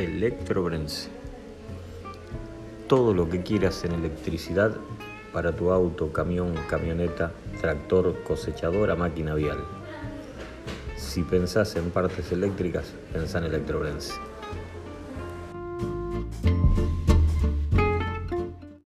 Electrobrense. Todo lo que quieras en electricidad para tu auto, camión, camioneta, tractor, cosechadora, máquina vial. Si pensás en partes eléctricas, pensá en Electrobrense.